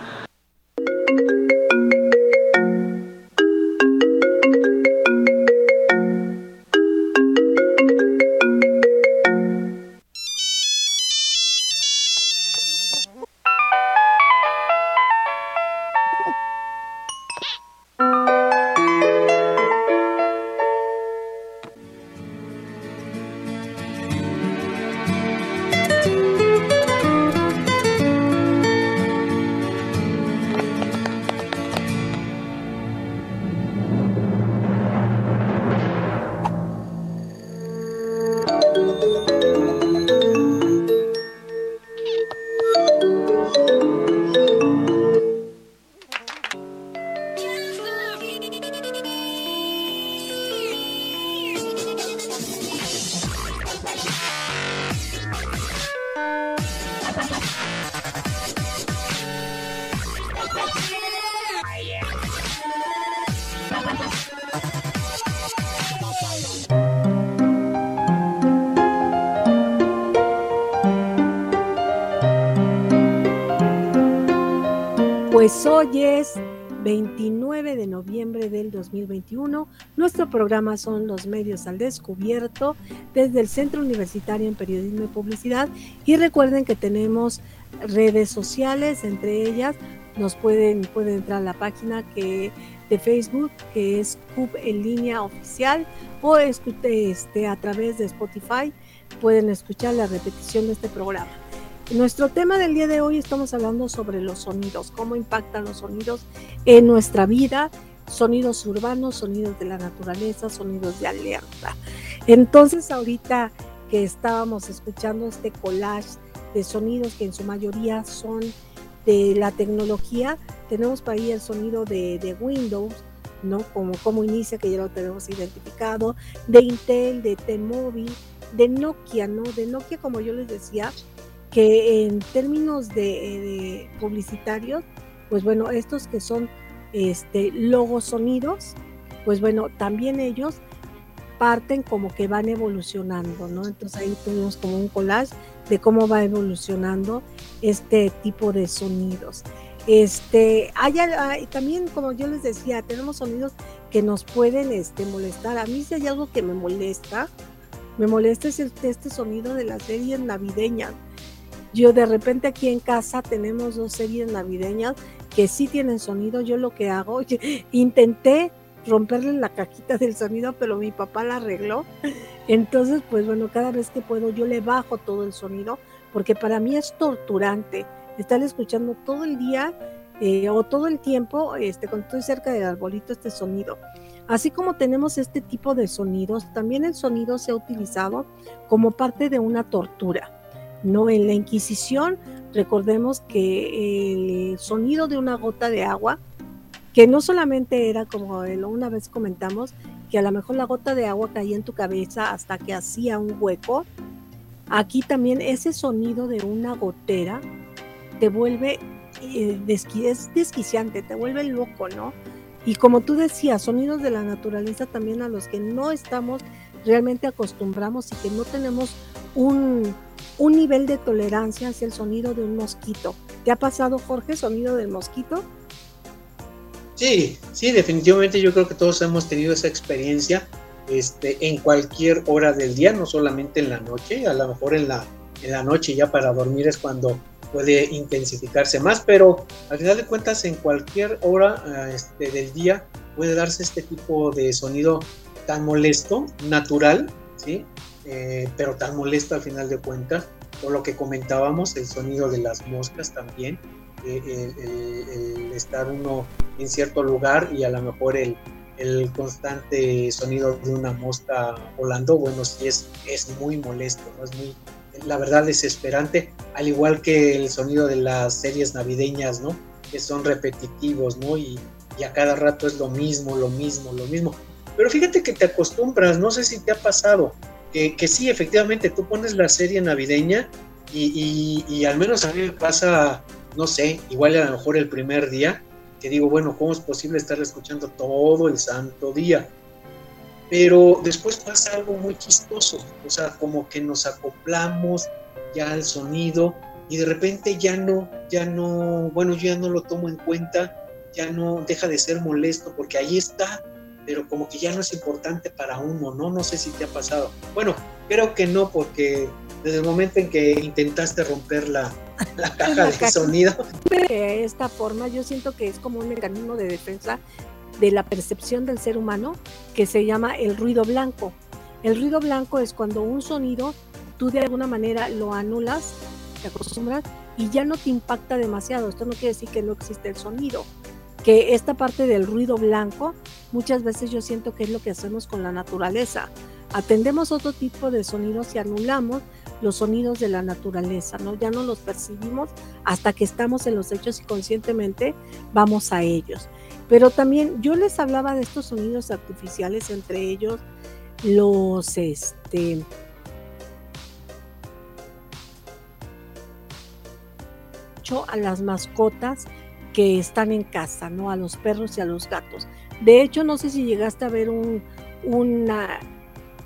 De noviembre del 2021. Nuestro programa son los medios al descubierto desde el Centro Universitario en Periodismo y Publicidad. Y recuerden que tenemos redes sociales, entre ellas nos pueden, pueden entrar a la página que, de Facebook que es CUB en línea oficial o este, a través de Spotify pueden escuchar la repetición de este programa. Nuestro tema del día de hoy estamos hablando sobre los sonidos, cómo impactan los sonidos en nuestra vida, sonidos urbanos, sonidos de la naturaleza, sonidos de alerta. Entonces ahorita que estábamos escuchando este collage de sonidos que en su mayoría son de la tecnología, tenemos para ahí el sonido de, Windows, ¿no? Como, como inicia, que ya lo tenemos identificado, de Intel, de T-Mobile, de Nokia, ¿no? De Nokia, como yo les decía, que en términos de, publicitarios, pues bueno, estos que son este, logos sonidos, pues bueno, también ellos parten como que van evolucionando, ¿no? Entonces ahí tenemos como un collage de cómo va evolucionando este tipo de sonidos. Este, hay, también, como yo les decía, tenemos sonidos que nos pueden este, molestar. A mí si hay algo que me molesta, me molesta es este sonido de las series navideñas yo de repente aquí en casa tenemos dos series navideñas que sí tienen sonido. Yo lo que hago, <laughs> intenté romperle la cajita del sonido, pero mi papá la arregló. Entonces, pues bueno, cada vez que puedo yo le bajo todo el sonido, porque para mí es torturante estar escuchando todo el día eh, o todo el tiempo, este, cuando estoy cerca del arbolito, este sonido. Así como tenemos este tipo de sonidos, también el sonido se ha utilizado como parte de una tortura. No, en la Inquisición, recordemos que el sonido de una gota de agua, que no solamente era como una vez comentamos, que a lo mejor la gota de agua caía en tu cabeza hasta que hacía un hueco, aquí también ese sonido de una gotera te vuelve eh, es desquiciante, te vuelve loco, ¿no? Y como tú decías, sonidos de la naturaleza también a los que no estamos realmente acostumbramos y que no tenemos un, un nivel de tolerancia hacia el sonido de un mosquito. ¿Te ha pasado, Jorge, sonido del mosquito? Sí, sí, definitivamente yo creo que todos hemos tenido esa experiencia este, en cualquier hora del día, no solamente en la noche, a lo mejor en la, en la noche ya para dormir es cuando puede intensificarse más, pero al final de cuentas en cualquier hora ah, este, del día puede darse este tipo de sonido tan molesto, natural, ¿sí? Eh, pero tan molesto al final de cuentas, por lo que comentábamos, el sonido de las moscas también, eh, el, estar uno en cierto lugar y a lo mejor el, el constante sonido de una mosca volando, bueno, sí es, es muy molesto, ¿no? es muy, la verdad, desesperante, al igual que el sonido de las series navideñas, ¿no? que son repetitivos, ¿no? Y, y a cada rato es lo mismo, lo mismo, lo mismo. Pero fíjate que te acostumbras, no sé si te ha pasado, que, sí, efectivamente, tú pones la serie navideña y, al menos a mí me pasa, no sé, igual a lo mejor el primer día, que digo, bueno, ¿cómo es posible estar escuchando todo el santo día? Pero después pasa algo muy chistoso, o sea, como que nos acoplamos, ya al sonido y de repente ya no, ya no, bueno, yo ya no lo tomo en cuenta, ya no deja de ser molesto porque ahí está, pero como que ya no es importante para uno, ¿no? No sé si te ha pasado. Bueno, creo que no, porque desde el momento en que intentaste romper la, <laughs> la caja de sonido. De esta forma, yo siento que es como un mecanismo de defensa de la percepción del ser humano que se llama el ruido blanco. El ruido blanco es cuando un sonido tú de alguna manera lo anulas, te acostumbras y ya no te impacta demasiado. Esto no quiere decir que no existe el sonido, que esta parte del ruido blanco muchas veces yo siento que es lo que hacemos con la naturaleza. Atendemos otro tipo de sonidos y anulamos los sonidos de la naturaleza, ¿no? Ya no los percibimos hasta que estamos en los hechos y conscientemente vamos a ellos. Pero también yo les hablaba de estos sonidos artificiales, entre ellos los, este, a las mascotas que están en casa, ¿no? A los perros y a los gatos. De hecho, no sé si llegaste a ver un, una,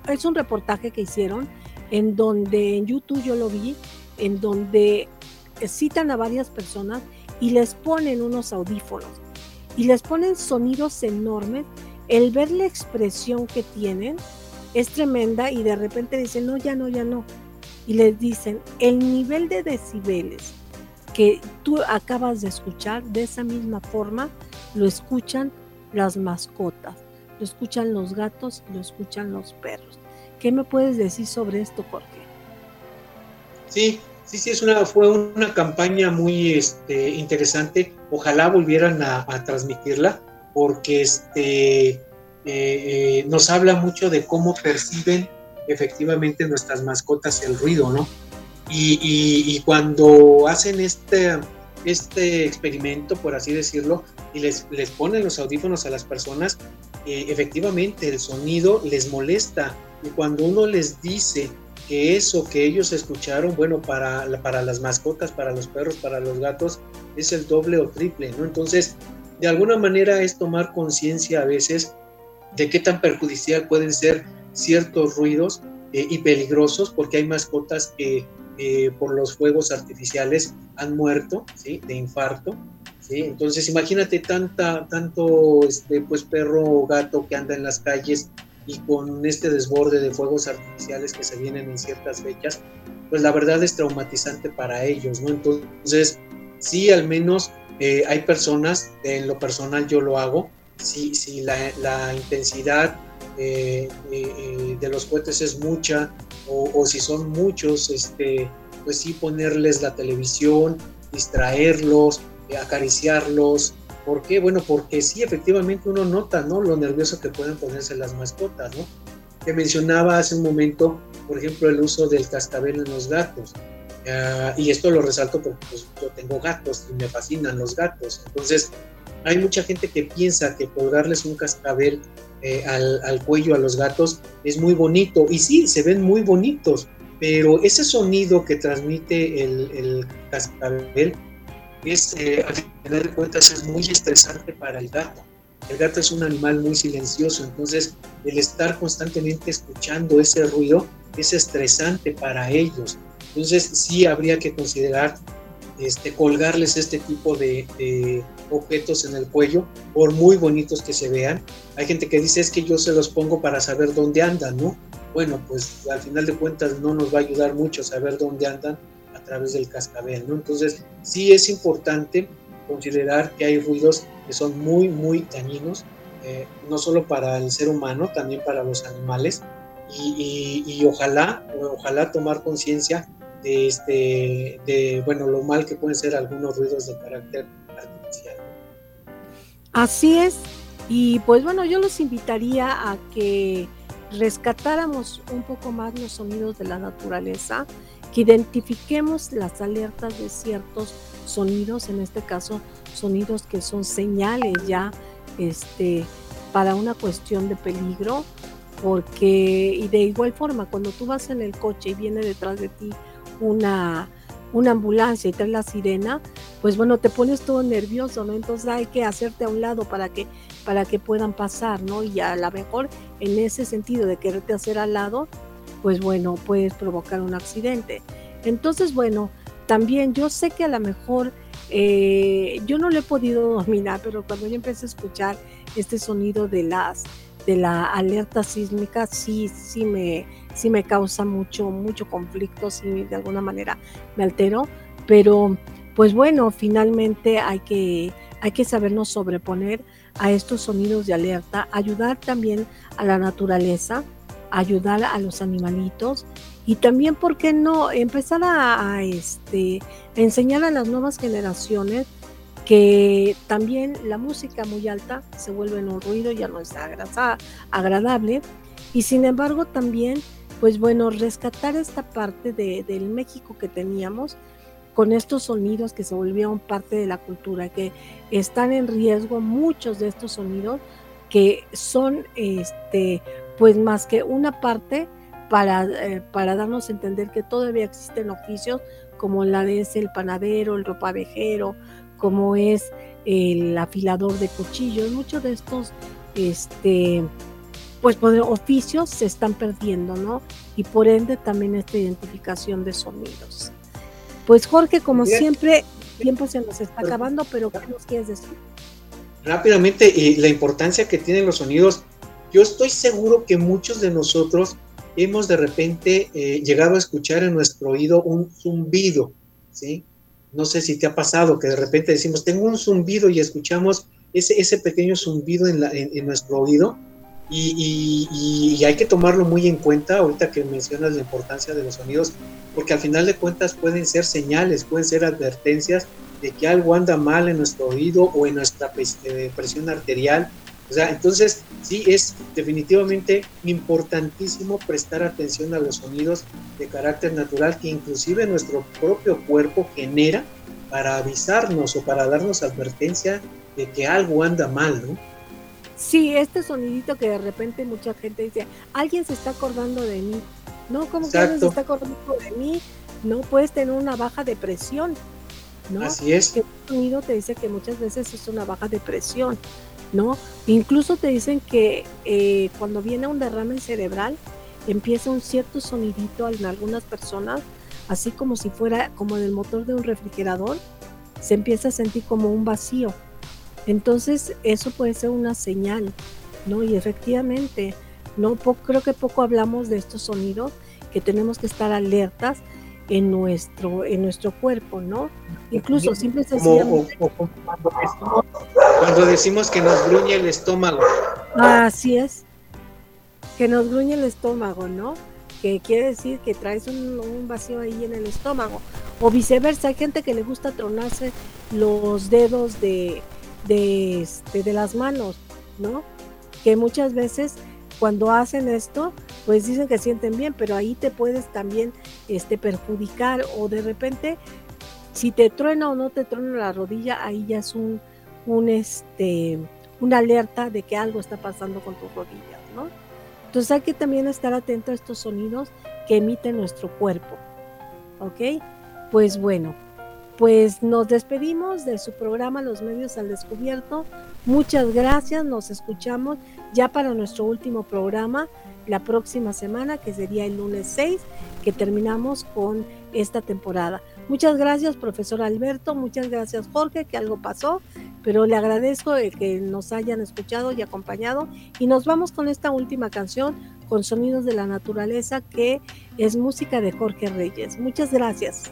es un reportaje que hicieron en donde en YouTube yo lo vi, en donde citan a varias personas y les ponen unos audífonos y les ponen sonidos enormes. El ver la expresión que tienen es tremenda y de repente dicen, no, ya no, ya no. Y les dicen, el nivel de decibeles que tú acabas de escuchar, de esa misma forma, lo escuchan las mascotas, lo escuchan los gatos, lo escuchan los perros. ¿Qué me puedes decir sobre esto, Jorge? Sí, sí, sí, es una, fue una campaña muy este, interesante. Ojalá volvieran a, transmitirla, porque este, eh, eh, nos habla mucho de cómo perciben efectivamente nuestras mascotas el ruido, ¿no? Y, cuando hacen este, este experimento, por así decirlo, y les, les ponen los audífonos a las personas, eh, efectivamente el sonido les molesta y cuando uno les dice que eso que ellos escucharon, bueno, para, para las mascotas, para los perros, para los gatos, es el doble o triple, ¿no? Entonces, de alguna manera es tomar conciencia a veces de qué tan perjudicial pueden ser ciertos ruidos eh, y peligrosos, porque hay mascotas que eh, por los fuegos artificiales han muerto, ¿sí? De infarto, ¿sí? Entonces, imagínate tanta, tanto, este, pues, perro o gato que anda en las calles y con este desborde de fuegos artificiales que se vienen en ciertas fechas, pues la verdad es traumatizante para ellos, ¿no? Entonces, sí, al menos eh, hay personas, en lo personal yo lo hago, si, si la, intensidad eh, eh, de los cohetes es mucha o, si son muchos, este, pues sí ponerles la televisión, distraerlos, acariciarlos, ¿Por qué? Bueno, porque sí, efectivamente uno nota, ¿no? Lo nervioso que pueden ponerse las mascotas, ¿no? Te mencionaba hace un momento, por ejemplo, el uso del cascabel en los gatos. Ah, y esto lo resalto porque pues, yo tengo gatos y me fascinan los gatos. Entonces, hay mucha gente que piensa que por darles un cascabel eh, al, cuello a los gatos es muy bonito. Y sí, se ven muy bonitos, pero ese sonido que transmite el, el cascabel es, eh, al de cuentas, es muy estresante para el gato. El gato es un animal muy silencioso, entonces el estar constantemente escuchando ese ruido es estresante para ellos. Entonces sí habría que considerar este, colgarles este tipo de, de, objetos en el cuello, por muy bonitos que se vean. Hay gente que dice es que yo se los pongo para saber dónde andan, ¿no? Bueno, pues al final de cuentas no nos va a ayudar mucho saber dónde andan través del cascabel, ¿no? Entonces, sí es importante considerar que hay ruidos que son muy, muy dañinos, eh, no solo para el ser humano, también para los animales, y, ojalá, ojalá tomar conciencia de, este, de, bueno, lo mal que pueden ser algunos ruidos de carácter artificial. Así es, y pues bueno, yo los invitaría a que rescatáramos un poco más los sonidos de la naturaleza que identifiquemos las alertas de ciertos sonidos, en este caso sonidos que son señales ya este, para una cuestión de peligro, porque y de igual forma cuando tú vas en el coche y viene detrás de ti una, una ambulancia y trae la sirena, pues bueno, te pones todo nervioso, ¿no? Entonces hay que hacerte a un lado para que, para que puedan pasar, ¿no? Y a lo mejor en ese sentido de quererte hacer al lado, pues bueno, puedes provocar un accidente. Entonces, bueno, también yo sé que a lo mejor eh, yo no lo he podido <laughs> dominar, pero cuando yo empecé a escuchar este sonido de las de la alerta sísmica, sí, sí me, sí me causa mucho, mucho conflicto, sí de alguna manera me altero, pero pues bueno, finalmente hay que, hay que sabernos sobreponer a estos sonidos de alerta, ayudar también a la naturaleza, ayudar a los animalitos y también, ¿por qué no empezar a, este, enseñar a las nuevas generaciones que también la música muy alta se vuelve en un ruido, ya no es agradable y sin embargo también, pues bueno, rescatar esta parte de, del México que teníamos, con estos sonidos que se volvieron parte de la cultura, que están en riesgo muchos de estos sonidos que son este pues más que una parte para, eh, para darnos a entender que todavía existen oficios como la de ese el panadero, el ropavejero, como es el afilador de cuchillos, muchos de estos este pues, pues oficios se están perdiendo, ¿no? Y por ende también esta identificación de sonidos. Pues Jorge, como siempre, tiempo se nos está acabando, pero ¿qué nos quieres decir? Rápidamente, eh, la importancia que tienen los sonidos. Yo estoy seguro que muchos de nosotros hemos de repente eh, llegado a escuchar en nuestro oído un zumbido, ¿sí? No sé si te ha pasado que de repente decimos, tengo un zumbido y escuchamos ese, ese pequeño zumbido en, la, en nuestro oído y, hay que tomarlo muy en cuenta ahorita que mencionas la importancia de los sonidos, porque al final de cuentas pueden ser señales, pueden ser advertencias de que algo anda mal en nuestro oído o en nuestra eh, presión arterial. O sea, entonces sí es definitivamente importantísimo prestar atención a los sonidos de carácter natural que inclusive nuestro propio cuerpo genera para avisarnos o para darnos advertencia de que algo anda mal, ¿no? Sí, este sonidito que de repente mucha gente dice, alguien se está acordando de mí. No, como que alguien se está acordando de mí? No, puedes tener una baja depresión. ¿no? Así es. Que el sonido te dice que muchas veces es una baja depresión, ¿no? Incluso te dicen que eh, cuando viene un derrame cerebral, empieza un cierto sonidito en algunas personas, así como si fuera como en el motor de un refrigerador, se empieza a sentir como un vacío entonces, eso puede ser una señal, ¿no? Y efectivamente, no creo que poco hablamos de estos sonidos que tenemos que estar alertas en nuestro en nuestro cuerpo, ¿no? Incluso simple sencillamente cuando, decimos, que nos gruñe el estómago. Así es. Que nos gruñe el estómago, ¿no? Que quiere decir que traes un, un vacío ahí en el estómago. O viceversa, hay gente que le gusta tronarse los dedos de, de, este, de las manos, ¿no? Que muchas veces cuando hacen esto, pues dicen que sienten bien, pero ahí te puedes también este, perjudicar o de repente, si te truena o no te truena la rodilla, ahí ya es un, un este, una alerta de que algo está pasando con tus rodillas, ¿no? Entonces hay que también estar atento a estos sonidos que emite nuestro cuerpo, ¿ok? Pues bueno, pues nos despedimos de su programa Los Medios al Descubierto. Muchas gracias, nos escuchamos ya para nuestro último programa la próxima semana, que sería el lunes 6, que terminamos con esta temporada. Muchas gracias, profesor Alberto, muchas gracias, Jorge, que algo pasó, pero le agradezco que nos hayan escuchado y acompañado. Y nos vamos con esta última canción, con Sonidos de la Naturaleza, que es música de Jorge Reyes. Muchas gracias.